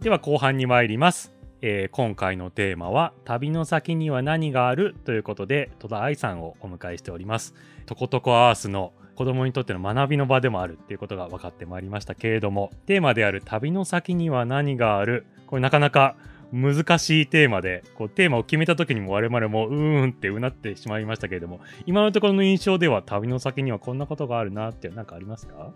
では後半に参ります。えー今回のテーマは旅の先には何があるということで戸田愛さんをお迎えしております。とことこアースの子供にとっての学びの場でもあるっていうことが分かってまいりましたけれどもテーマである旅の先には何があるこれなかなか難しいテーマでこうテーマを決めた時にも我々もうーんってうなってしまいましたけれども今のところの印象では旅の先にはこんなことがあるなって何かありますか？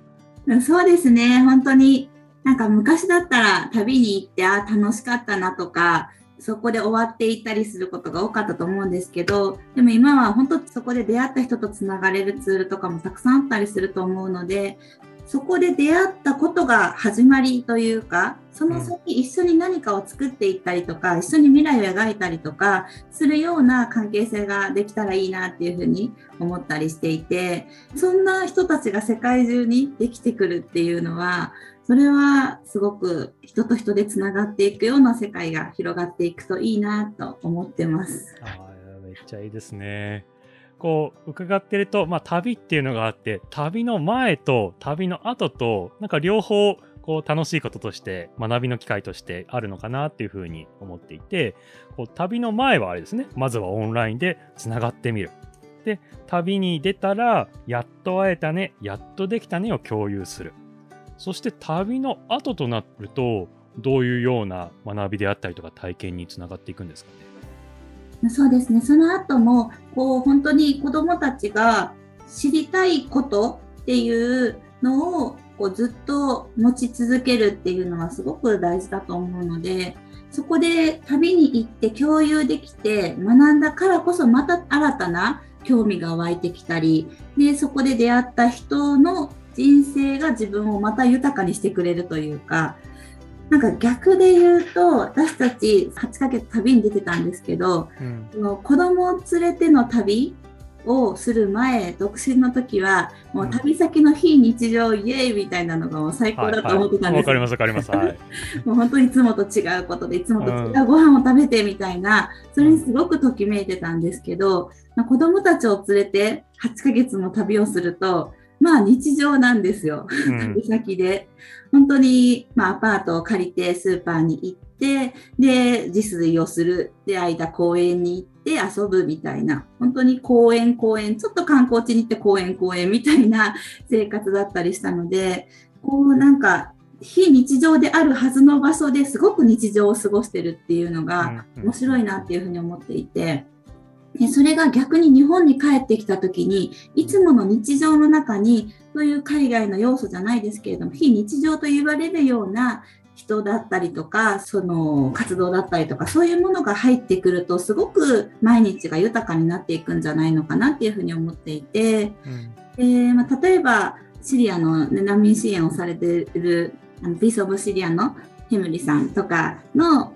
そうですね、本当になんか昔だったら旅に行って、あ楽しかったなとか、そこで終わっていったりすることが多かったと思うんですけど、でも今は本当そこで出会った人とつながれるツールとかもたくさんあったりすると思うので、そこで出会ったことが始まりというか、その先一緒に何かを作っていったりとか、一緒に未来を描いたりとかするような関係性ができたらいいなっていうふうに思ったりしていて、そんな人たちが世界中にできてくるっていうのは、それはすごく人と人でつながっていくような世界が広がっていくといいなと思ってます。あめっちゃいいですね。こう伺ってると、まあ、旅っていうのがあって旅の前と旅の後となんか両方こう楽しいこととして学びの機会としてあるのかなっていうふうに思っていてこう旅の前はあれですねまずはオンラインでつながってみる。で旅に出たらやっと会えたねやっとできたねを共有する。そして旅の後となるとどういうような学びであったりとか体験につながっていくんですかね？そうですね。その後も、こう、本当に子供たちが知りたいことっていうのを、こう、ずっと持ち続けるっていうのはすごく大事だと思うので、そこで旅に行って共有できて学んだからこそまた新たな興味が湧いてきたり、で、そこで出会った人の人生が自分をまた豊かにしてくれるというか、なんか逆で言うと、私たち8ヶ月旅に出てたんですけど、うん。その子供を連れての旅をする前、独身の時は、もう旅先の非日常イエーイみたいなのがもう最高だと思ってたんです。よわかりますわかります。はい。もう本当にいつもと違うことで、いつもと違うご飯を食べてみたいな、それにすごくときめいてたんですけど、まあ、子供たちを連れて8ヶ月も旅をすると、まあ日常なんですよ。うん旅 先で。本当に、まあ、アパートを借りてスーパーに行って、で、自炊をする。で、間公園に行って遊ぶみたいな。本当に公園公園、ちょっと観光地に行って公園公園みたいな生活だったりしたので、こうなんか、非日常であるはずの場所ですごく日常を過ごしてるっていうのがうん面白いなっていうふうに思っていて、でそれが逆に日本に帰ってきた時にいつもの日常の中にそういう海外の要素じゃないですけれども非日常と言われるような人だったりとかその活動だったりとかそういうものが入ってくるとすごく毎日が豊かになっていくんじゃないのかなっていうふうに思っていて、うん。でまあ、例えばシリアの、ね、難民支援をされているあのピース・オブ・シリアのヘムリさんとかの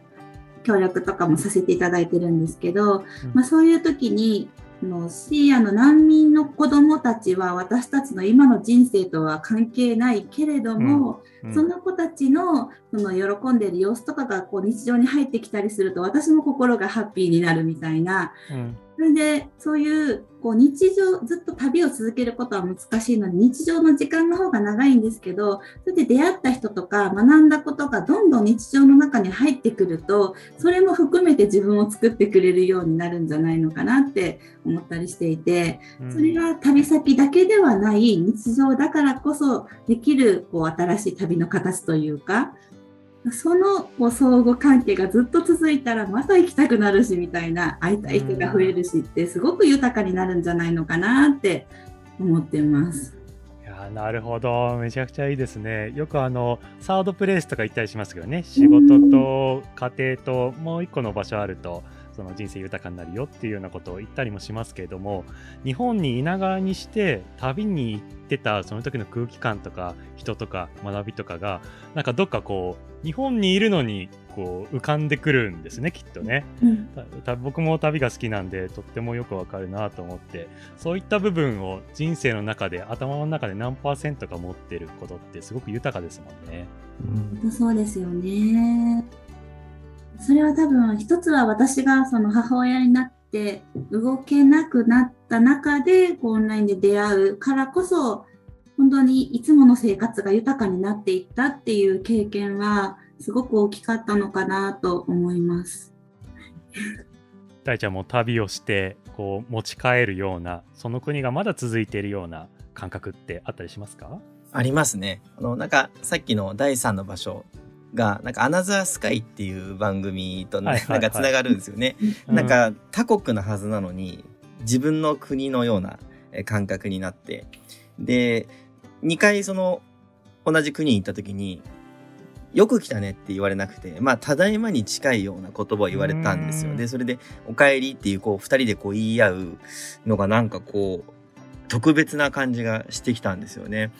協力とかもさせていただいてるんですけど、うん。まあ、そういう時にあのシリアの難民の子どもたちは私たちの今の人生とは関係ないけれども、うん。その子たちのその喜んでいる様子とかがこう日常に入ってきたりすると私も心がハッピーになるみたいなうんそれでそういうこう日常ずっと旅を続けることは難しいので日常の時間の方が長いんですけどそれで出会った人とか学んだことがどんどん日常の中に入ってくるとそれも含めて自分を作ってくれるようになるんじゃないのかなって思ったりしていてうん。それが旅先だけではない日常だからこそできるこう新しい旅の形というかその相互関係がずっと続いたらまた行きたくなるしみたいな会いたい人が増えるしってすごく豊かになるんじゃないのかなって思ってます。いやーなるほど。めちゃくちゃいいですね。よくあのサードプレイスとか言ったりしますけどね。仕事と家庭ともう一個の場所あるとその人生豊かになるよっていうようなことを言ったりもしますけれども日本にいながらにして旅に行ってたその時の空気感とか人とか学びとかがなんかどっかこう日本にいるのにこう浮かんでくるんですねきっとね。うん僕も旅が好きなんでとってもよくわかるなと思ってそういった部分を人生の中で頭の中で何パーセントか持ってることってすごく豊かですもんね。本当そうですよね。それは多分一つは私がその母親になって動けなくなった中でこうオンラインで出会うからこそ本当にいつもの生活が豊かになっていったっていう経験はすごく大きかったのかなと思います。大ちゃんも旅をしてこう持ち帰るようなその国がまだ続いているような感覚ってあったりしますか？ありますね。あのなんかさっきの第3の場所がなんかアナザースカイっていう番組と、ねなんかつながるんですよね。なんか他国のはずなのに自分の国のような感覚になってで2回その同じ国に行った時によく来たねって言われなくて、まあ、ただいまに近いような言葉を言われたんですよ。で、それで、お帰りっていう、こう、二人でこう言い合うのがなんかこう、特別な感じがしてきたんですよね。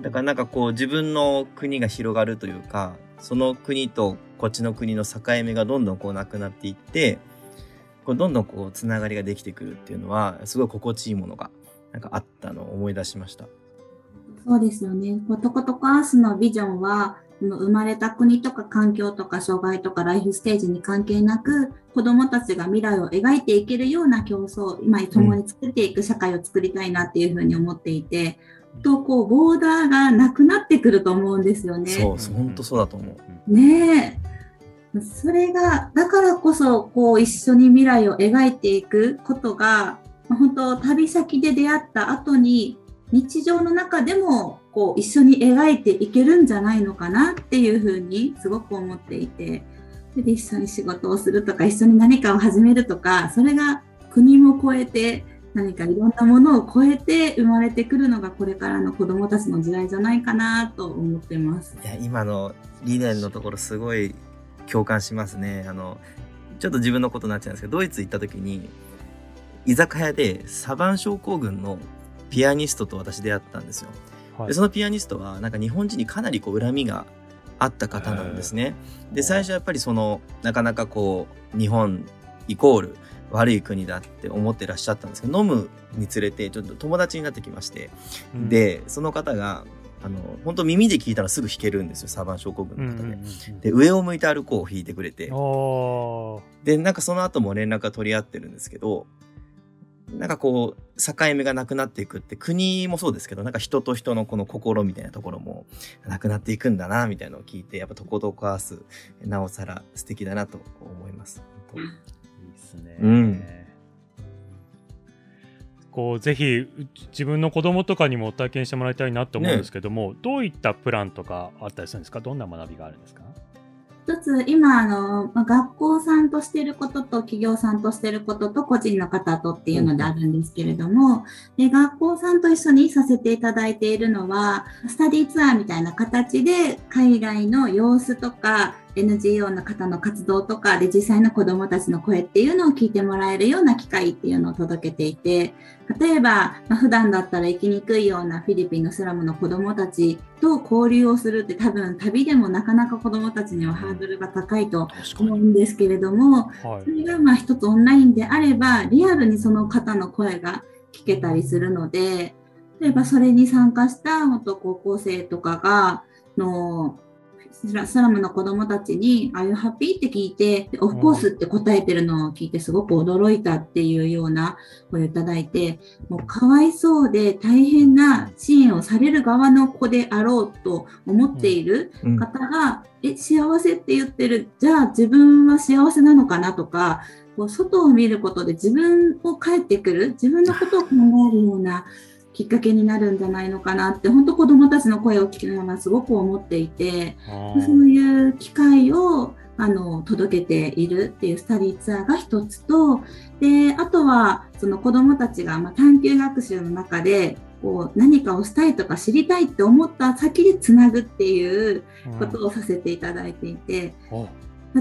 だからなんかこう、自分の国が広がるというか、その国とこっちの国の境目がどんどんこうなくなっていって、こうどんどんこう、つながりができてくるっていうのは、すごい心地いいものが、なんかあったのを思い出しました。そうですよね。とことこアースのビジョンは、生まれた国とか環境とか障害とかライフステージに関係なく子どもたちが未来を描いていけるような競争今共に作っていく社会を作りたいなっていうふうに思っていて、とこうボーダーがなくなってくると思うんですよね。そう本当そうだと思う。ねえそれがだからこそこう一緒に未来を描いていくことが本当旅先で出会った後に日常の中でもこう一緒に描いていけるんじゃないのかなっていうふうにすごく思っていてで一緒に仕事をするとか一緒に何かを始めるとかそれが国も超えて何かいろんなものを超えて生まれてくるのがこれからの子どもたちの時代じゃないかなと思ってます。いや今の理念のところすごい共感しますね。あのちょっと自分のことになっちゃうんですけどドイツ行った時に居酒屋でサバン症候群のピアニストと私出会ったんですよ。はい、でそのピアニストはなんか日本人にかなりこう恨みがあった方なんですね。で最初やっぱりそのなかなかこう日本イコール悪い国だって思ってらっしゃったんですけど飲むにつれてちょっと友達になってきまして、うん、でその方があの本当耳で聞いたらすぐ弾けるんですよサバン症候群の方で。で上を向いて歩こうを弾いてくれてでなんかその後も連絡が取り合ってるんですけどなんかこう、境目がなくなっていくって、国もそうですけど、なんか人と人のこの心みたいなところもなくなっていくんだな、みたいなのを聞いて、やっぱとことこわす、なおさら素敵だなと思います。いいですね。うん。こうぜひ自分の子供とかにも体験してもらいたいなと思うんですけども、ね、どういったプランとかあったりするんですか？どんな学びがあるんですか？一つ、今、あの、まあ、学校さんとしてることと、企業さんとしてることと、個人の方とっていうのであるんですけれども、で学校さんと一緒にさせていただいているのは、スタディツアーみたいな形で、海外の様子とか、NGO の方の活動とかで実際の子どもたちの声っていうのを聞いてもらえるような機会っていうのを届けていて例えば、まあ、普段だったら生きにくいようなフィリピンのスラムの子どもたちと交流をするって多分旅でもなかなか子どもたちにはハードルが高いと思うんですけれども、はい、それがまあ一つオンラインであればリアルにその方の声が聞けたりするので例えばそれに参加した元高校生とかがのスラムの子供たちに、ああいうハッピーって聞いて、オフコースって答えてるのを聞いてすごく驚いたっていうような声をいただいて、もうかわいそうで大変な支援をされる側の子であろうと思っている方が、うん、え、幸せって言ってる、じゃあ自分は幸せなのかなとか、こう外を見ることで自分を帰ってくる、自分のことを考えるような、きっかけになるんじゃないのかなって本当子どもたちの声を聞きながらすごく思っていてそういう機会をあの届けているっていうスタディツアーが一つとであとはその子どもたちが、まあ、探究学習の中でこう何かをしたいとか知りたいって思った先でつなぐっていうことをさせていただいていて、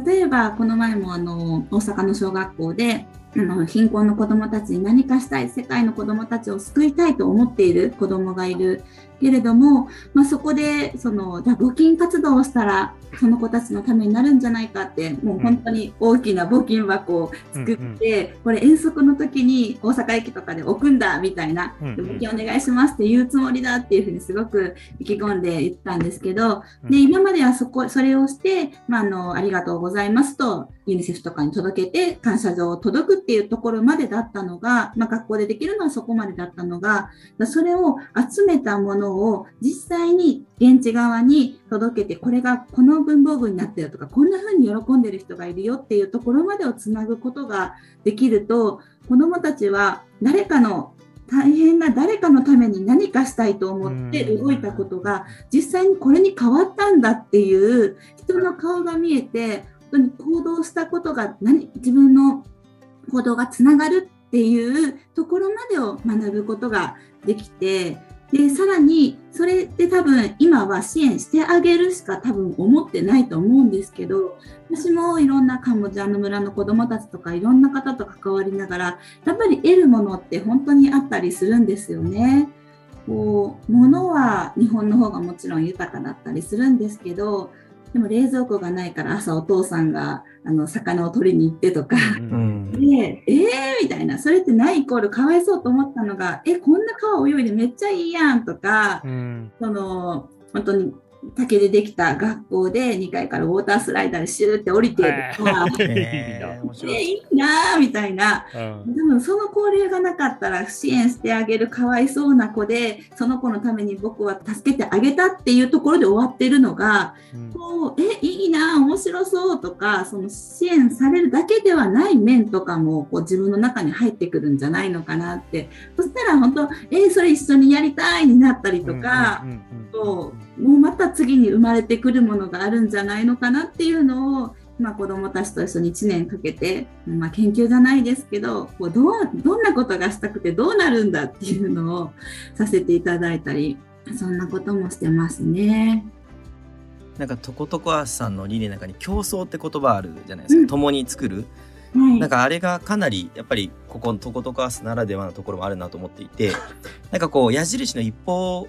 例えばこの前もあの大阪の小学校であの貧困の子どもたちに何かしたい世界の子どもたちを救いたいと思っている子どもがいる。けれども、まあ、そこでそのじゃ募金活動をしたらその子たちのためになるんじゃないかってもう本当に大きな募金箱を作って、うんうん、これ遠足の時に大阪駅とかで置くんだみたいな、うんうん、募金お願いしますって言うつもりだっていうふうにすごく意気込んで言ったんですけど、で今まではそこそれをして、まあ、あのありがとうございますとユニセフとかに届けて感謝状を届くっていうところまでだったのが、まあ、学校でできるのはそこまでだったのがそれを集めたもののを実際に現地側に届けてこれがこの文房具になってるとかこんな風に喜んでる人がいるよっていうところまでをつなぐことができると子どもたちは誰かの大変な誰かのために何かしたいと思って動いたことが実際にこれに変わったんだっていう人の顔が見えて本当に行動したことが何自分の行動がつながるっていうところまでを学ぶことができてでさらにそれって多分今は支援してあげるしか多分思ってないと思うんですけど私もいろんなカンボジアの村の子どもたちとかいろんな方と関わりながらやっぱり得るものって本当にあったりするんですよね。こう物は日本の方がもちろん豊かだったりするんですけどでも冷蔵庫がないから朝お父さんがあの魚を取りに行ってとか、ううんん。で、えーみたいな、それってないイコールかわいそうと思ったのが、え、こんな川泳いでめっちゃいいやんとか、うん。その、本当に竹でできた学校で2階からウォータースライダーでシューって降りてとか、えーい。いいなーみたいな。うん。でもその交流がなかったら支援してあげるかわいそうな子で、その子のために僕は助けてあげたっていうところで終わってるのが、こうえいいな面白そうとかその支援されるだけではない面とかもこう自分の中に入ってくるんじゃないのかなって。そしたら本当えそれ一緒にやりたいになったりとかうんうんうん。そうもうまた次に生まれてくるものがあるんじゃないのかなっていうのを今子どもたちと一緒に1年かけて、まあ、研究じゃないですけどこうどうどんなことがしたくてどうなるんだっていうのをさせていただいたりそんなこともしてますね。なんか、トコトコアースさんの理念の中に競争って言葉あるじゃないですか。うん共に作る。はいなんかあれがかなり、やっぱり、ここのトコトコアースならではのところもあるなと思っていて、なんかこう、矢印の一方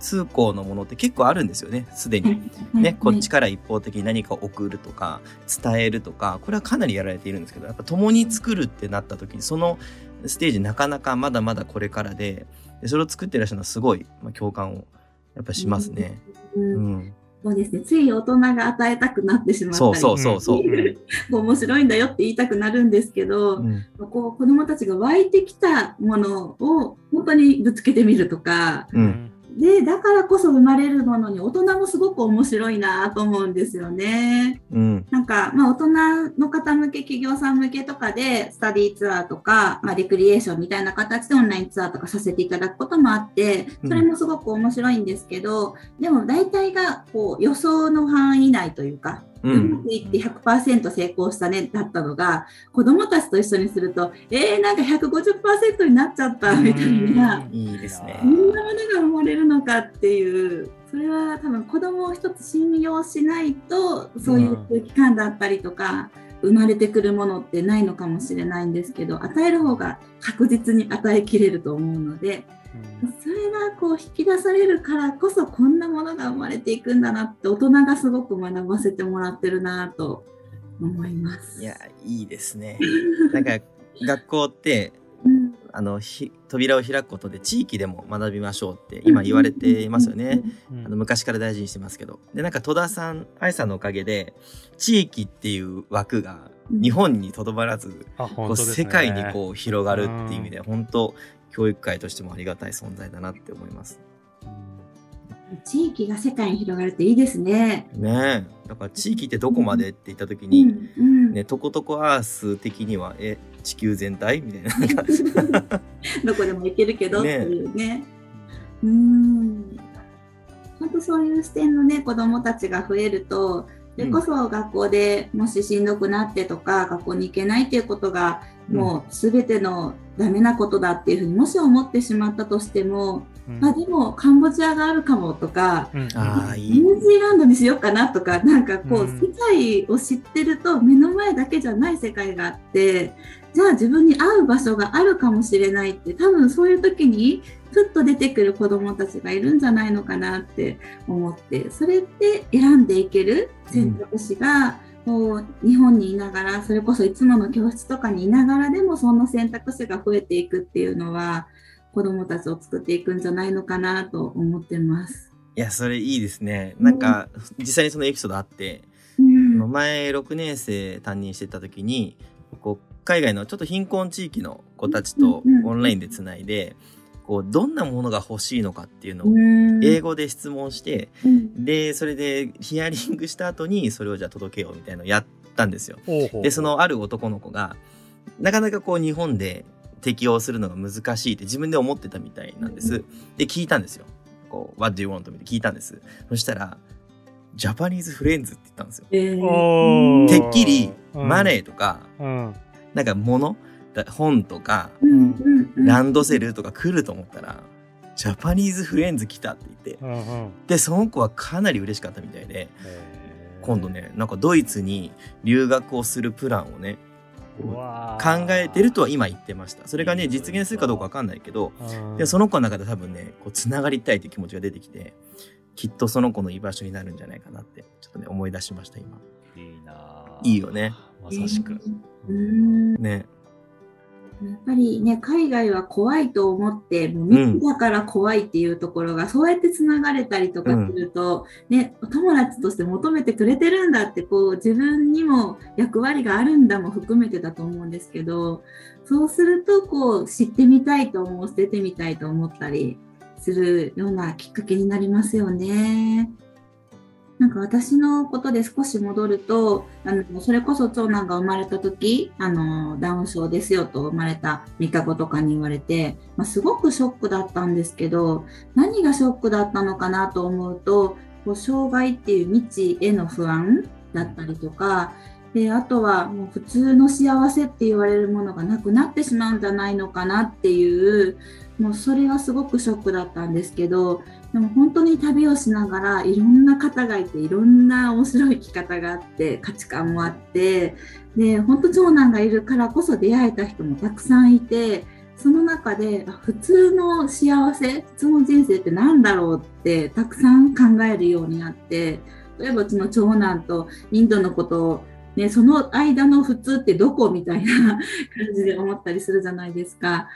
通行のものって結構あるんですよね、すでに。ね、こっちから一方的に何かを送るとか、伝えるとか、これはかなりやられているんですけど、やっぱ共に作るってなった時に、そのステージなかなかまだまだこれからで、でそれを作ってらっしゃるのはすごい、まあ、共感をやっぱしますね。うんうん。そうですね。つい大人が与えたくなってしまったり、そうそうそうそう。面白いんだよって言いたくなるんですけど、うんこう子供たちが湧いてきたものを本当にぶつけてみるとか、うん。で、だからこそ生まれるものに大人もすごく面白いなと思うんですよね。うん。なんか、まあ、大人の方向け、企業さん向けとかで、スタディーツアーとか、まあ、レクリエーションみたいな形でオンラインツアーとかさせていただくこともあって、それもすごく面白いんですけど、でも大体がこう予想の範囲内というか、う。うまくいって100%成功したねだったのが、子供たちと一緒にすると、えー、なん。か150%になっちゃったみたいな、こん。なものが生まれるのかっていう、それは多分子供を一つ信用しないと、そういう空気感だったりとか、生まれてくるものってないのかもしれないん。ですけど、与える方が確実に与えきれると思うので、それがこう引き出されるからこそこんなものが生まれていくんだなって大人がすごく学ばせてもらってるなと思います。いや、いいですね。なんか、学校って、うんあの、ひ扉を開くことで地域でも学びましょうって今言われていますよね。。うんあの昔から大事にしてますけど。で、なんか戸田さん、愛さんのおかげで、地域っていう枠が日本にとどまらず、う本当ですね世界にこう広がるっていう意味で、本当教育界としてもありがたい存在だなって思います。地域が世界に広がるっていいですね。ねえ。だから地域ってどこまでって言った時うに、んうんね、とことこアース的には、え、地球全体みたいな。どこでも行けるけどってねいうね。うーん。本当そういう視点のね、子供たちが増えると、それこそ学校でもししんどくなってとか、学校に行けないっていうことが、もう全てのダメなことだっていうふうにもし思ってしまったとしても、うん。あ、でもカンボジアがあるかもとか、うん。ニュージーランドにしようかなとか、なんかこう、うん世界を知ってると目の前だけじゃない世界があって、じゃあ自分に合う場所があるかもしれないって、多分そういう時にふっと出てくる子供たちがいるんじゃないのかなって思って、それって選んでいける選択肢が、こう日本にいながら、それこそいつもの教室とかにいながらでもそんな選択肢が増えていくっていうのは、子供たちを作っていくんじゃないのかなと思ってます。いや、それいいですね。なんか、実際にそのエピソードあって、うん前6年生担任してた時に、こう、海外のちょっと貧困地域の子たちとうんうんオンラインでつないで、ここう、どんなものが欲しいのかっていうのをうん英語で質問して、うんで、それでヒアリングした後にそれをじゃあ届けようみたいなのをやったんですよ。ほうほうで、そのある男の子が、なかなかこう日本で適応するのが難しいって自分で思ってたみたいなんです。で、聞いたんですよ。こう、What do you want? って聞いたんです。そしたら、ジャパニーズフレンズって言ったんですよ。えーてっきり、うんマネーとか、うんなんか物、だ本とか、ランドセルとか来ると思ったら、ジャパニーズフレンズ来たって言って、うんうんで、その子はかなり嬉しかったみたいで、今度ね、なんかドイツに留学をするプランをね、考えてるとは今言ってました。それがね、実現するかどうかわかんないけど、うんでその子の中で多分ね、こう、つながりたいという気持ちが出てきて、きっとその子の居場所になるんじゃないかなって、ちょっとね、思い出しました、今。いいなあいいよね。まさしく。うんね。やっぱりね、海外は怖いと思って、もう密だから怖いっていうところが、そうやってつながれたりとかすると、ね、お友達として求めてくれてるんだって、こう、自分にも役割があるんだも含めてだと思うんですけど、そうすると、こう、知ってみたいと思う、捨ててみたいと思ったりするようなきっかけになりますよね。なんか私のことで少し戻ると、あのそれこそ長男が生まれた時あのダウン症ですよと生まれた3日後とかに言われて、まあ、すごくショックだったんですけど何がショックだったのかなと思うとこう障害っていう未知への不安だったりとかであとはもう普通の幸せって言われるものがなくなってしまうんじゃないのかなっていうもうそれがすごくショックだったんですけどでも本当に旅をしながらいろんな方がいていろんな面白い生き方があって価値観もあってで本当長男がいるからこそ出会えた人もたくさんいてその中で普通の幸せ普通の人生って何だろうってたくさん考えるようになって例えばうちの長男とインドのことをね、その間の普通ってどこみたいな 感じで思ったりするじゃないですか。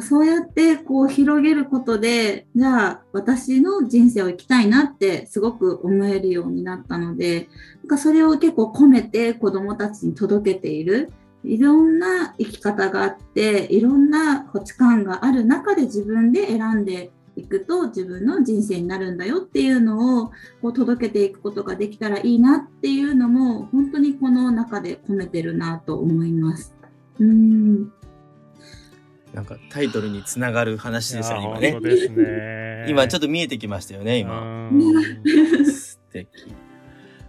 そうやってこう広げることで、じゃあ私の人生を生きたいなってすごく思えるようになったので、なんかそれを結構込めて子供たちに届けている。いろんな生き方があって、いろんな価値観がある中で自分で選んでいくと自分の人生になるんだよっていうのをこう届けていくことができたらいいなっていうのも本当にこの中で込めてるなと思います。うんなんかタイトルにつながる話でしたね、今ねね。今ちょっとと見えてきましたよね、今。今。素敵。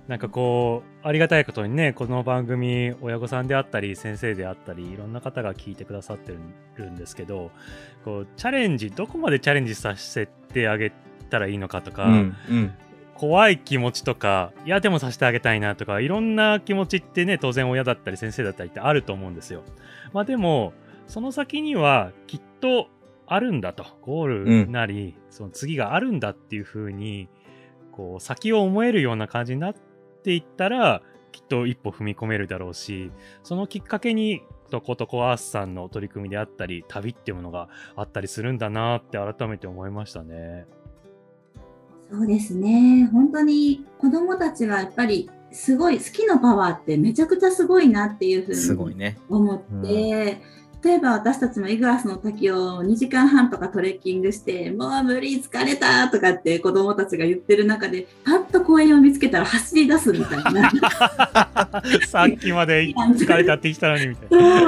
なんかこう、ありがたいことにね、この番組、親御さんであったり、先生であったり、いろんな方が聞いてくださってるんですけど、こう、チャレンジ、どこまでチャレンジさせてあげたらいいのかとか、うん、うん。怖い気持ちとか、いや、でもさせてあげたいなとか、いろんな気持ちってね、当然親だったり先生だったりってあると思うんですよ。まあでも、その先にはきっとあるんだと。ゴールなり、その次があるんだっていう風に、こう、先を思えるような感じになっていったら、きっと一歩踏み込めるだろうし、そのきっかけに、とことこアースさんの取り組みであったり、旅っていうものがあったりするんだなって改めて思いましたね。そうですね。本当に子供たちがやっぱりすごい好きのパワーってめちゃくちゃすごいなっていうふうにすごいね。思って、例えば私たちもイグアスの滝を2時間半とかトレッキングして、もう無理疲れたとかって子供たちが言ってる中で、パッと公園を見つけたら走り出すみたいな。さっきまで疲れたって言ってたのにみたいな。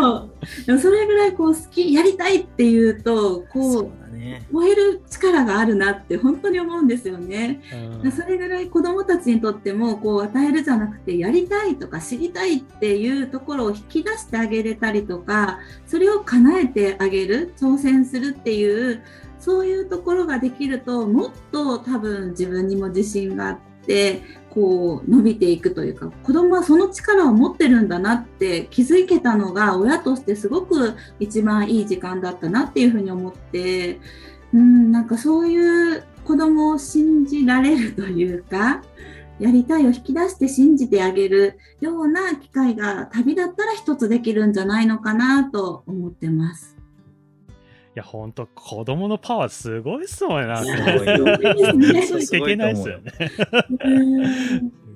そう。それぐらいこう好き、やりたいっていうと、こそうね。燃える力があるなって本当に思うんですよね。うんそれぐらい子どもたちにとってもこう与えるじゃなくてやりたいとか知りたいっていうところを引き出してあげれたりとかそれを叶えてあげる挑戦するっていうそういうところができるともっと多分自分にも自信があってこう伸びていくというか子どもはその力を持ってるんだなって気づけたのが親としてすごく一番いい時間だったなっていうふうに思ってうんなんかそういう子供を信じられるというかやりたいを引き出して信じてあげるような機会が旅だったら一つできるんじゃないのかなと思ってます。いや、ほんと、子供のパワーすごいっすもんね。すごいよついていけないっすよね。うん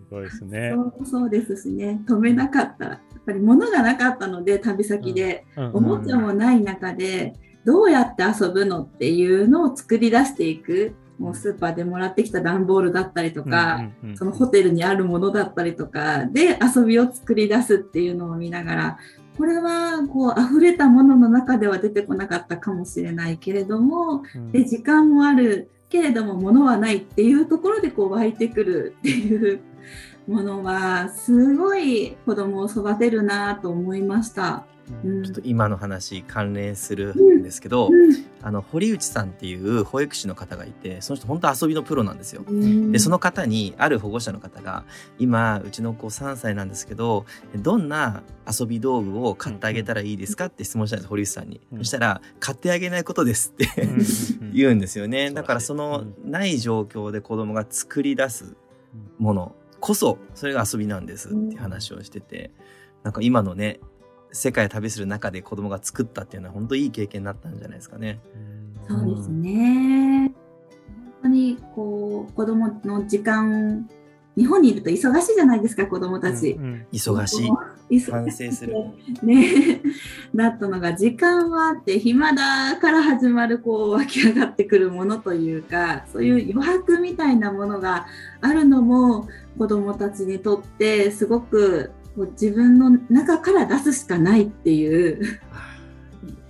すごいですね。そうそうですしね止めなかったやっぱり物がなかったので旅先で、うんおもちゃもない中でどうやって遊ぶのっていうのを作り出していく。もうスーパーでもらってきた段ボールだったりとか、そのホテルにあるものだったりとかで遊びを作り出すっていうのを見ながら、これはこう溢れたものの中では出てこなかったかもしれないけれども、うんで時間もあるけれども物はないっていうところでこう湧いてくるっていうものはすごい子供を育てるなと思いました。うん。ちょっと今の話関連するん。ですけど、あの堀内さんっていう保育士の方がいてその人本当遊びのプロなんですよ。うん。でその方にある保護者の方が今うちの子3歳なんですけどどんな遊び道具を買ってあげたらいいですかって質問したんです堀内さんに、うん。そしたら買ってあげないことですって 言うんですよね。うんだからそのうない状況で子供が作り出すものこそそれが遊びなんですって話をしててなんか今のね世界を旅する中で子供が作ったっていうのは本当いい経験になったんじゃないですかね。そうですね。本当にこう子供の時間、日本にいると忙しいじゃないですか、子供たち。うんうん忙しい忙反省する。ね、だったのが時間はあって暇だから始まるこう湧き上がってくるものというかそういう余白みたいなものがあるのも子どもたちにとってすごくこう自分の中から出すしかないっていう。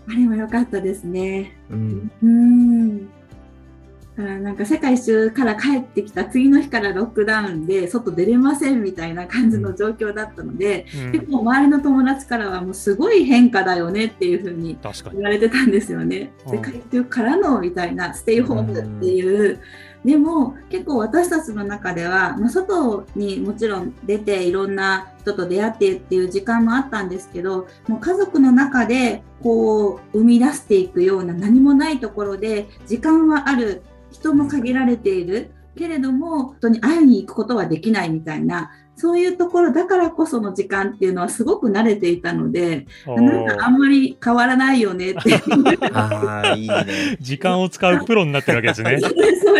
あれも良かったですね。うん。うん。だからなんか世界一周から帰ってきた次の日からロックダウンで外出れませんみたいな感じの状況だったので、うん。結構周りの友達からはもうすごい変化だよねっていう風に確かに。言われてたんですよね。うん。世界中からのみたいなステイホームっていう。でも結構私たちの中では、まあ、外にもちろん出ていろんな人と出会ってっていう時間もあったんですけどもう家族の中でこう生み出していくような何もないところで時間はある。人も限られている。けれども本当に会いに行くことはできないみたいなそういうところだからこその時間っていうのはすごく慣れていたのでなんかあんまり変わらないよねっていう ああいいね。時間を使うプロになってるわけですね。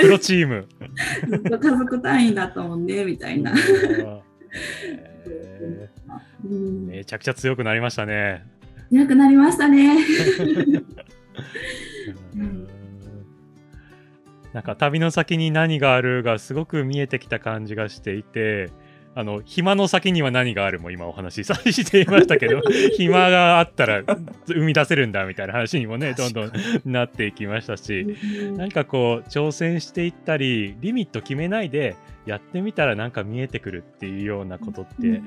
プロチーム。ずっと家族単位だと思うねみたいな。めちゃくちゃ強くなりましたね。強くなりましたね。うんなんか旅の先に何があるがすごく見えてきた感じがしていて、あの暇の先には何があるも今お話しさしていましたけど 暇があったら生み出せるんだみたいな話にもねどんどんなっていきましたし何かこう挑戦していったりリミット決めないでやってみたらなんか見えてくるっていうようなことって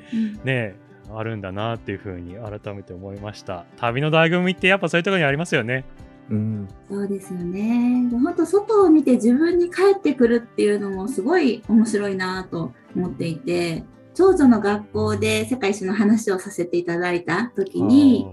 ねあるんだなっていうふうに改めて思いました。旅の醍醐味ってやっぱそういうところにありますよねうん。そうですよね。で本当外を見て自分に返ってくるっていうのもすごい面白いなと思っていて、長女の学校で世界史の話をさせていただいた時に、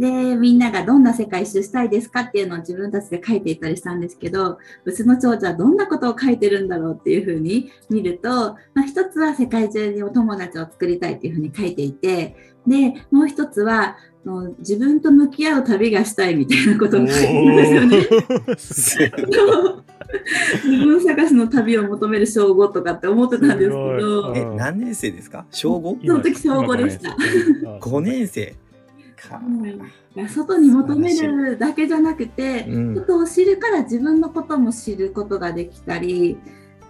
で、みんながどんな世界一周したいですかっていうのを自分たちで書いていたりしたんですけど、うちの長女はどんなことを書いてるんだろうっていうふうに見ると、まあ、一つは世界中にお友達を作りたいっていうふうに書いていて、で、もう一つは、あの自分と向き合う旅がしたいみたいなことをんですよね。自分探しの旅を求める称号とかって思ってたんですけど、え何年生ですか？小五？その時小五でした五年生。か。うん、外に求めるだけじゃなくて、うん外を知るから自分のことも知ることができたり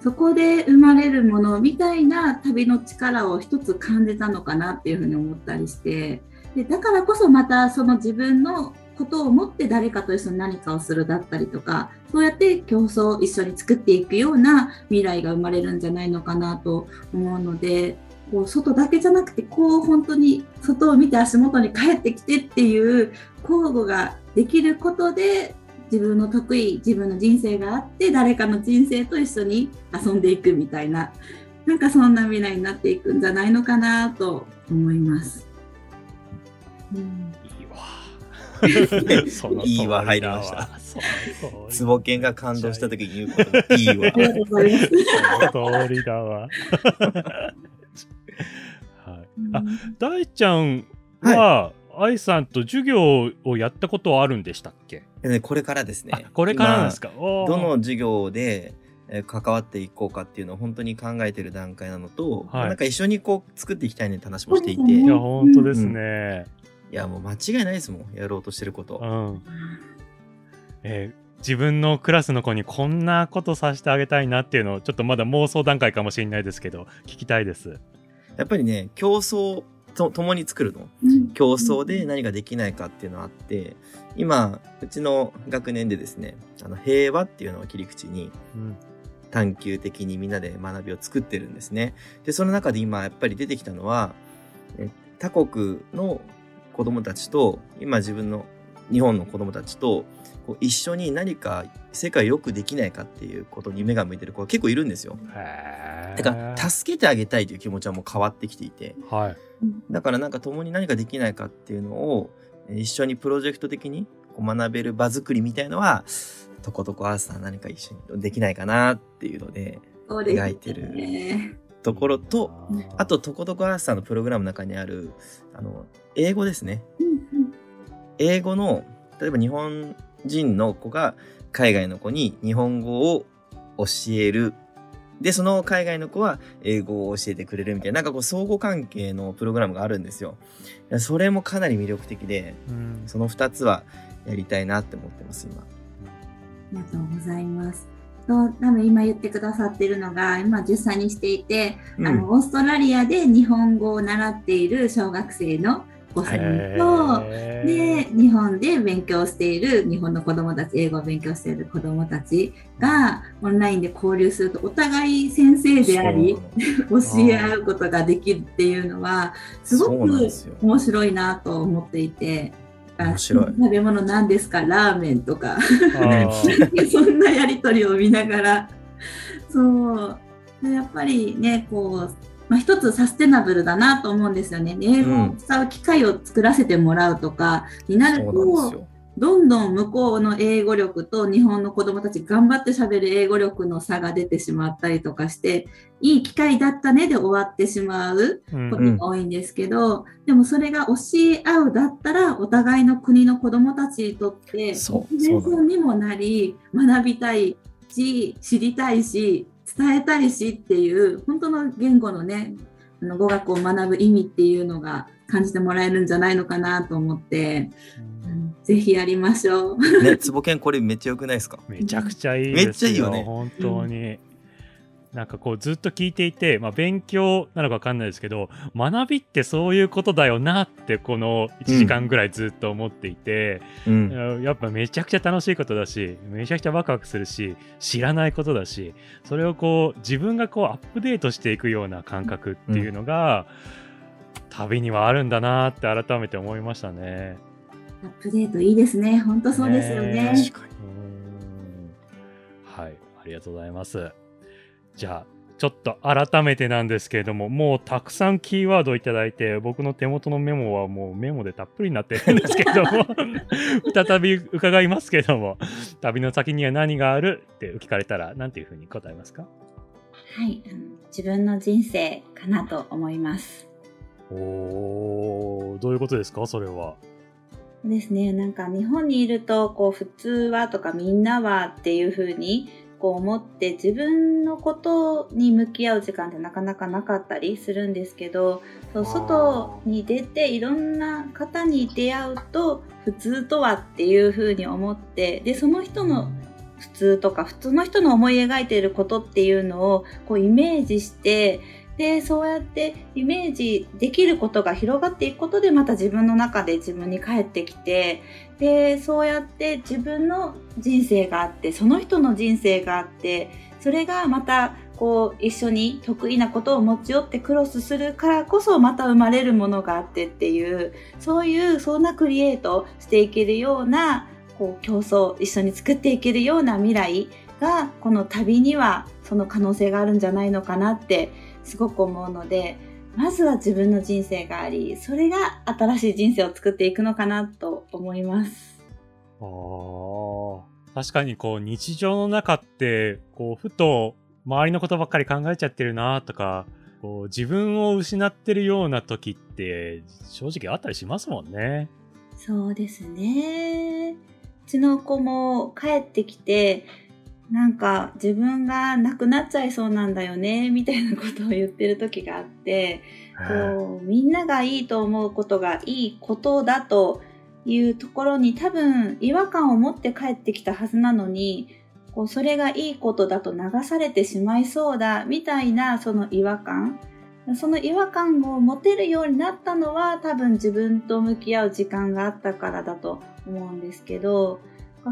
そこで生まれるものみたいな旅の力を一つ感じたのかなっていうふうに思ったりしてでだからこそまたその自分のことを持って誰かと一緒に何かをするだったりとかそうやって競争を一緒に作っていくような未来が生まれるんじゃないのかなと思うのでこう外だけじゃなくてこう本当に外を見て足元に帰ってきてっていう交互ができることで自分の得意自分の人生があって誰かの人生と一緒に遊んでいくみたいななんかそんな未来になっていくんじゃないのかなと思います。うんいい わ。いいわ入りました。つぼけんが感動した時に言うこともいいわ。その通りだわ。はい、あ大ちゃんは、愛さんと授業をやったことはあるんでしたっけ？これからですね。あ。これからなんですか？どの授業でえー関わっていこうかっていうのを本当に考えてる段階なのと、はい。なんか一緒にこう作っていきたいねって話もしていて、いや、本当ですね。やもう間違いないですもんやろうとしてること、うん。えー自分のクラスの子にこんなことさせてあげたいなっていうのをちょっとまだ妄想段階かもしれないですけど聞きたいです。やっぱりね、競争と共に作るの？うん競争で何ができないかっていうのがあって、今、うちの学年でですね、あの、平和っていうのを切り口に、うん探求的にみんなで学びを作ってるんですね。で、その中で今やっぱり出てきたのは、え他国の子供たちと、今自分の日本の子供たちと、こう一緒に何か世界をよくできないかっていうことに目が向いてる子が結構いるんですよ。へだから、助けてあげたいという気持ちはもう変わってきていて、はい。だからなんか共に何かできないかっていうのを、えー一緒にプロジェクト的にこう学べる場作りみたいのは、とことこアーサー何か一緒にできないかなっていうので、描いてるねところと、ーあと、とことこアーサーのプログラムの中にある、あの、英語ですね。うんうん英語の、例えば日本人の子が海外の子に日本語を教える。で、その海外の子は英語を教えてくれるみたいな、なんかこう相互関係のプログラムがあるんですよ。それもかなり魅力的で、うんその二つはやりたいなって思ってます、今。ありがとうございます。と多分今言ってくださってるのが今10歳にしていて、うん。あのオーストラリアで日本語を習っている小学生のお子さんと、へで日本で勉強している日本の子どもたち英語を勉強している子どもたちがオンラインで交流するとお互い先生であり 教え合うことができるっていうのはすごく面白いなと思っていて。面白い食べ物何ですか？ラーメンとか そんなやりとりを見ながら、そう。でやっぱりね、こう、まあ、一つサステナブルだなと思うんですよね。英語を使う機会を作らせてもらうとかになると、よ。どんどん向こうの英語力と日本の子どもたち頑張って喋る英語力の差が出てしまったりとかして、いい機会だったねで終わってしまううん。ことが多いんですけど、でもそれが教え合うだったらお互いの国の子どもたちにとってそうモチベーションにもなり学びたいし知りたいし伝えたいしっていう本当の言語のねあの語学を学ぶ意味っていうのが感じてもらえるんじゃないのかなと思って、うんぜひやりましょう。ね、つぼけんこれめっちゃ良くないですか？めちゃくちゃいいですよ。めっちゃいいよね本当に。なんかこうずっと聞いていて、まあ、勉強なのか分かんないですけど学びってそういうことだよなってこの1時間ぐらいずっと思っていて、うん。ややっぱめちゃくちゃ楽しいことだしめちゃくちゃワクワクするし知らないことだしそれをこう自分がこうアップデートしていくような感覚っていうのが、旅にはあるんだなって改めて思いましたね。アップデートいいですね。本当そうですよね。ねはい、ありがとうございます。じゃあ、ちょっと改めてなんですけれども、もうたくさんキーワードをいただいて、僕の手元のメモはもうメモでたっぷりになってるんですけれども、再び伺いますけれども、旅の先には何があるって聞かれたら、なんていうふうに答えますか？はい、自分の人生かなと思います。おー、どういうことですか？それは。ですね。なんか日本にいると、こう普通はとかみんなはっていう風にこう思って自分のことに向き合う時間ってなかなかなかったりするんですけど、そう外に出ていろんな方に出会うと普通とはっていう風に思って、で、その人の普通とか普通の人の思い描いていることっていうのをこうイメージしてでそうやってイメージできることが広がっていくことでまた自分の中で自分に返ってきてでそうやって自分の人生があってその人の人生があってそれがまたこう一緒に得意なことを持ち寄ってクロスするからこそまた生まれるものがあってっていうそういうそんなクリエイトしていけるようなこう競争一緒に作っていけるような未来がこの旅にはその可能性があるんじゃないのかなってすごく思うのでまずは自分の人生がありそれが新しい人生を作っていくのかなと思います。確かにこう日常の中ってこうふと周りのことばっかり考えちゃってるなとかこう自分を失ってるような時って正直あったりしますもんね。そうですね。うちの子も帰ってきてなんか自分がなくなっちゃいそうなんだよねみたいなことを言ってる時があってこうみんながいいと思うことがいいことだというところに多分違和感を持って帰ってきたはずなのに、こうそれがいいことだと流されてしまいそうだみたいなその違和感。その違和感を持てるようになったのは多分自分と向き合う時間があったからだと思うんですけど、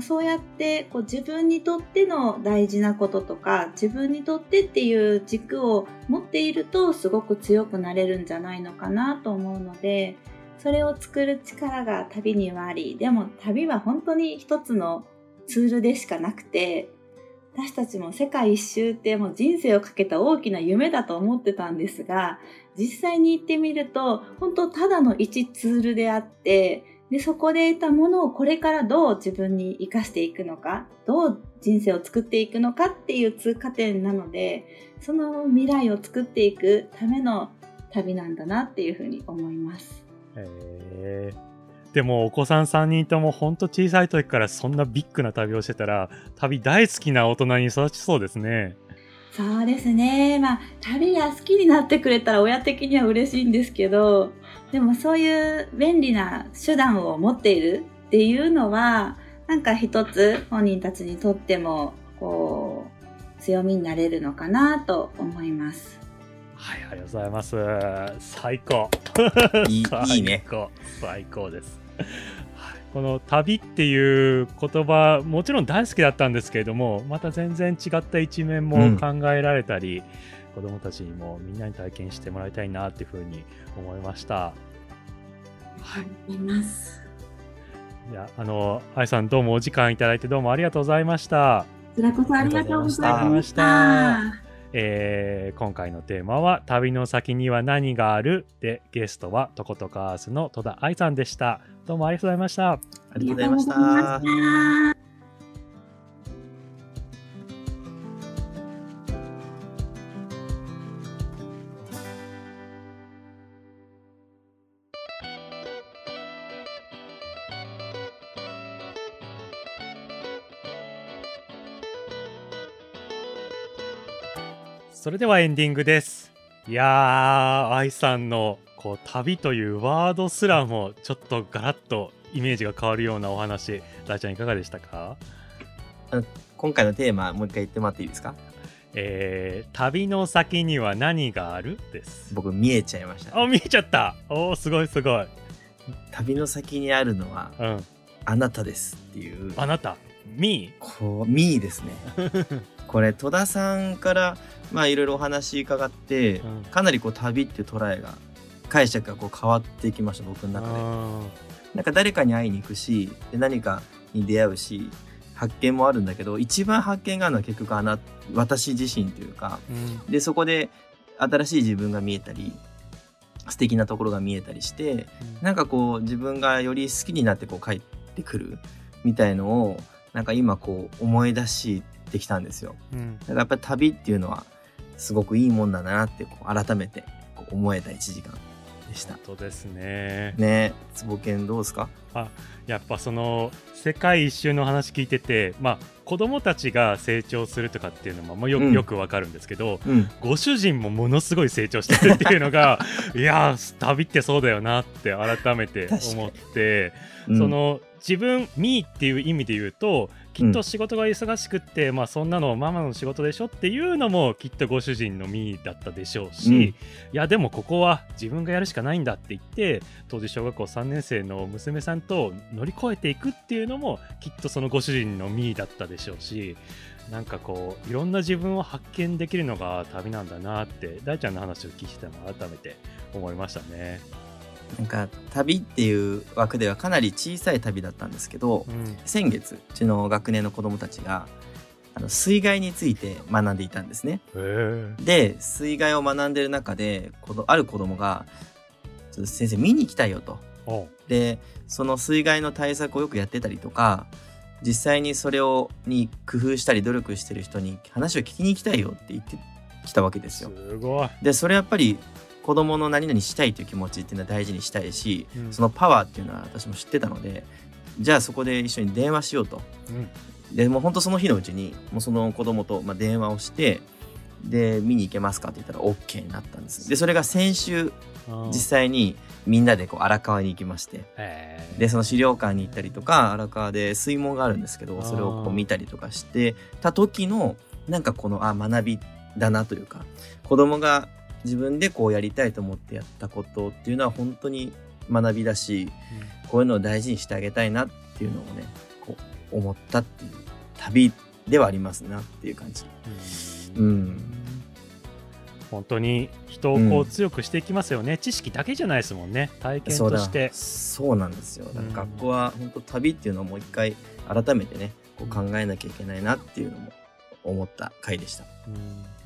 そうやってこう自分にとっての大事なこととか自分にとってっていう軸を持っているとすごく強くなれるんじゃないのかなと思うのでそれを作る力が旅にはありでも旅は本当に一つのツールでしかなくて私たちも世界一周ってもう人生をかけた大きな夢だと思ってたんですが実際に行ってみると本当ただの一ツールであってで、そこで得たものをこれからどう自分に活かしていくのか、どう人生を作っていくのかっていう通過点なので、その未来を作っていくための旅なんだなっていうふうに思います。へでもお子さん3人ともほんと小さい時からそんなビッグな旅をしてたら、旅大好きな大人に育ちそうですね。そうですね。まあ、旅が好きになってくれたら親的には嬉しいんですけど、でもそういう便利な手段を持っているっていうのは、なんか一つ本人たちにとっても、こう、強みになれるのかなと思います。はい、ありがとうございます。最高。いいいいね。最高です。この旅っていう言葉もちろん大好きだったんですけれどもまた全然違った一面も考えられたり、うん子供たちにもみんなに体験してもらいたいなっていうふうに思いました。はい。いますいや、あの、愛さんどうもお時間いただいてどうもありがとうございました。こちらこそありがとうございました。えー、今回のテーマは旅の先には何がある？でゲストはトコトカースの戸田愛さんでした。どうもありがとうございました。ありがとうございました。それではエンディングです。いやー、愛さんのこう旅というワードすらもちょっとガラッとイメージが変わるようなお話、大ちゃんいかがでしたか？今回のテーマ、もう一回言ってもらっていいですか？えー、旅の先には何がある？です。僕見えちゃいました、ね、あ見えちゃった。おすごいすごい。旅の先にあるのは、うん、あなたですっていう。あなた。ミーこうミーですね これ戸田さんからまあいろいろお話伺って、うん、かなりこう旅っていう捉えが解釈がこう変わってきました僕の中で。なんか誰かに会いに行くしで何かに出会うし発見もあるんだけど一番発見があるのは結局あな私自身というか、うん、でそこで新しい自分が見えたり素敵なところが見えたりして、うん、なんかこう自分がより好きになってこう帰ってくるみたいのをなんか今こう思い出してきたんですよ。うん、だからやっぱり旅っていうのはすごくいいもんだなってこう改めて思えた1時間でした。本当ですね。ね、坪健どうですか？あ、やっぱその世界一周の話聞いてて、まあ子供たちが成長するとかっていうのも、まあ、よ,、よくわかるんですけど、うん、ご主人もものすごい成長してるっていうのが いや旅ってそうだよなって改めて思って、うん、その自分、ミーっていう意味で言うと、きっと仕事が忙しくって、うん、まあそんなのママの仕事でしょっていうのもきっとご主人のミーだったでしょうし、うん、いやでもここは自分がやるしかないんだって言って当時小学校3年生の娘さんと乗り越えていくっていうのもきっとそのご主人のミーだったでしょうしなんかこういろんな自分を発見できるのが旅なんだなって大ちゃんの話を聞いてたの改めて思いましたね。なんか旅っていう枠ではかなり小さい旅だったんですけど、うん、先月うちの学年の子どもたちがあの水害について学んでいたんですね。で水害を学んでる中でこのある子どもが「ちょっと先生見に行きたいよ」と。でその水害の対策をよくやってたりとか実際にそれをに工夫したり努力してる人に話を聞きに行きたいよって言ってきたわけですよ。すでそれやっぱり子供の何々したいという気持ちっていうのは大事にしたいし、うん、そのパワーっていうのは私も知ってたのでじゃあそこで一緒に電話しようと。うん、でもう本当その日のうちにもうその子供とま電話をしてで見に行けますかって言ったら OK になったんです。でそれが先週実際にみんなでこう荒川に行きまして。でその資料館に行ったりとか荒川で水門があるんですけどそれをこう見たりとかしてた時のなんかこのあ学びだなというか子供が自分でこうやりたいと思ってやったことっていうのは本当に学びだしこういうのを大事にしてあげたいなっていうのをねこう思ったっていう旅ではありますなっていう感じ。うん。うん。本当に人をこうんう強くしていきますよね、知識だけじゃないですもんね。体験として。そうなんですよ。だから学校は本当旅っていうのをもう一回改めてねこう考えなきゃいけないなっていうのも思った回でした。うん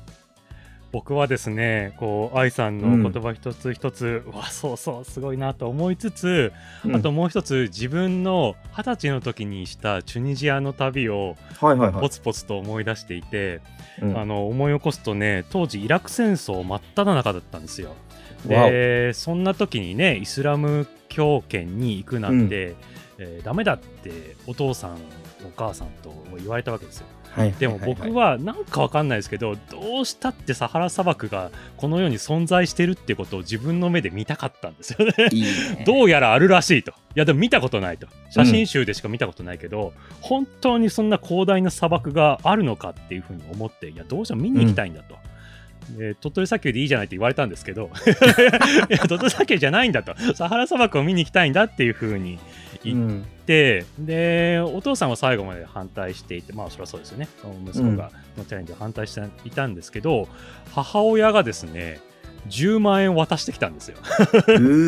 僕はですねこう愛さんの言葉一つ一つ、うわそうそうすごいなと思いつつ、あともう一つ自分の二十歳の時にしたチュニジアの旅をはいはいはい。ポツポツと思い出していて、うんあの思い起こすとね当時イラク戦争真っ只中だったんですよ。でそんな時にねイスラム教圏に行くなんて、えーダメだってお父さんお母さんと言われたわけですよ。はいでも僕はなんかわかんないですけどどうしたってサハラ砂漠がこの世に存在してるってことを自分の目で見たかったんですよね。どうやらあるらしいと。いやでも見たことないと。写真集でしか見たことないけど、本当にそんな広大な砂漠があるのかっていうふうに思って、いやどうしても見に行きたいんだと。で鳥取砂丘でいいじゃないって言われたんですけど いや鳥取砂丘じゃないんだとサハラ砂漠を見に行きたいんだっていうふうに言っうんて、でお父さんは最後まで反対していてまあそりゃそうですよね。息子がのチャレンジを反対していたんですけど、母親がですね10万円渡してきたんですよ。う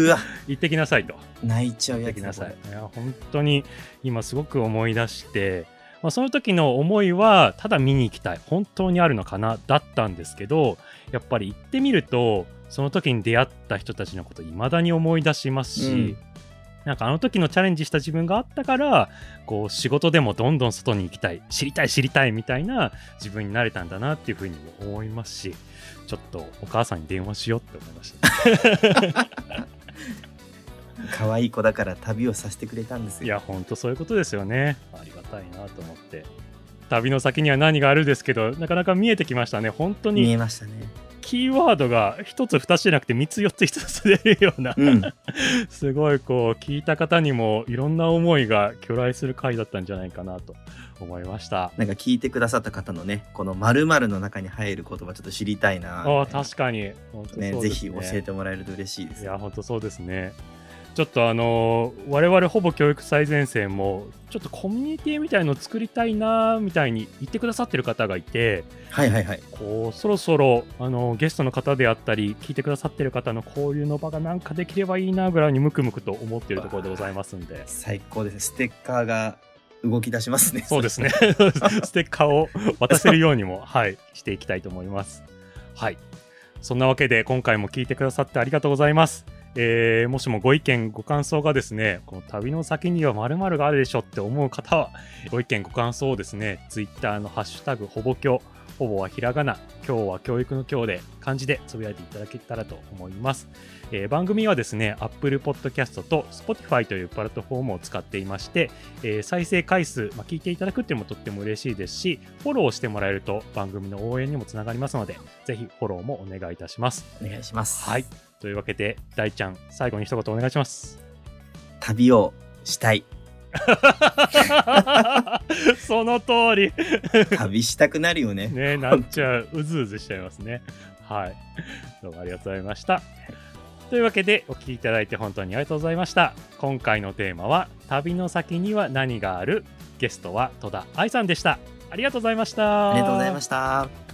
ーわ、行ってきなさいと。泣いちゃう行っやつだ。てきなさい。いや本当に今すごく思い出して、まあ、その時の思いはただ見に行きたい。本当にあるのかなだったんですけどやっぱり行ってみるとその時に出会った人たちのこといまだに思い出しますし、うんなんかあの時のチャレンジした自分があったからこう仕事でもどんどん外に行きたい知りたい知りたいみたいな自分になれたんだなっていうふうにも思いますしちょっとお母さんに電話しようって思いました。可愛い子だから旅をさせてくれたんですよ。いや、ほんとそういうことですよね。ありがたいなと思って。旅の先には何があるですけど、なかなか見えてきましたね。本当見えにましたね。キーワードが一つ二つじゃなくて三つ四つ一つ出るような、うん。すごいこう、聞いた方にもいろんな思いが巨来する回だったんじゃないかなと思いました。なんか聞いてくださった方のね、この〇〇の中に入る言葉ちょっと知りたいな。ああ、確かに。本当そうですね、ぜひ教えてもらえると嬉しいです。いや、本当そうですね。ちょっとあのー我々ほぼ教育最前線も、ちょっとコミュニティみたいのを作りたいなーみたいに言ってくださってる方がいて、はいはいはい。こうそろそろあのゲストの方であったり聞いてくださってる方の交流の場がなんかできればいいなぐらいにムクムクと思っているところでございますんで最高ですね。ステッカーが動き出しますね。そうですね ステッカーを渡せるようにもはいしていきたいと思いますはいそんなわけで今回も聞いてくださってありがとうございますえーもしもご意見ご感想がですねこの旅の先には〇〇があるでしょって思う方はご意見ご感想をですねツイッターのハッシュタグほぼきょほぼはひらがな今日は教育の今日で漢字でつぶやいていただけたらと思います、えー番組はですね Apple Podcast と Spotify というプラットフォームを使っていまして、えー再生回数、まあ、聞いていただくっていうのもとっても嬉しいですしフォローしてもらえると番組の応援にもつながりますのでぜひフォローもお願いいたしますお願いします。はい。というわけで大ちゃん最後に一言お願いします。旅をしたい。その通り。旅したくなるよね。ねなっちゃううずうずしちゃいますね。はい。どうもありがとうございました。というわけでお聞きいただいて本当にありがとうございました。今回のテーマは旅の先には何がある？ゲストは戸田愛さんでした。ありがとうございました。ありがとうございました。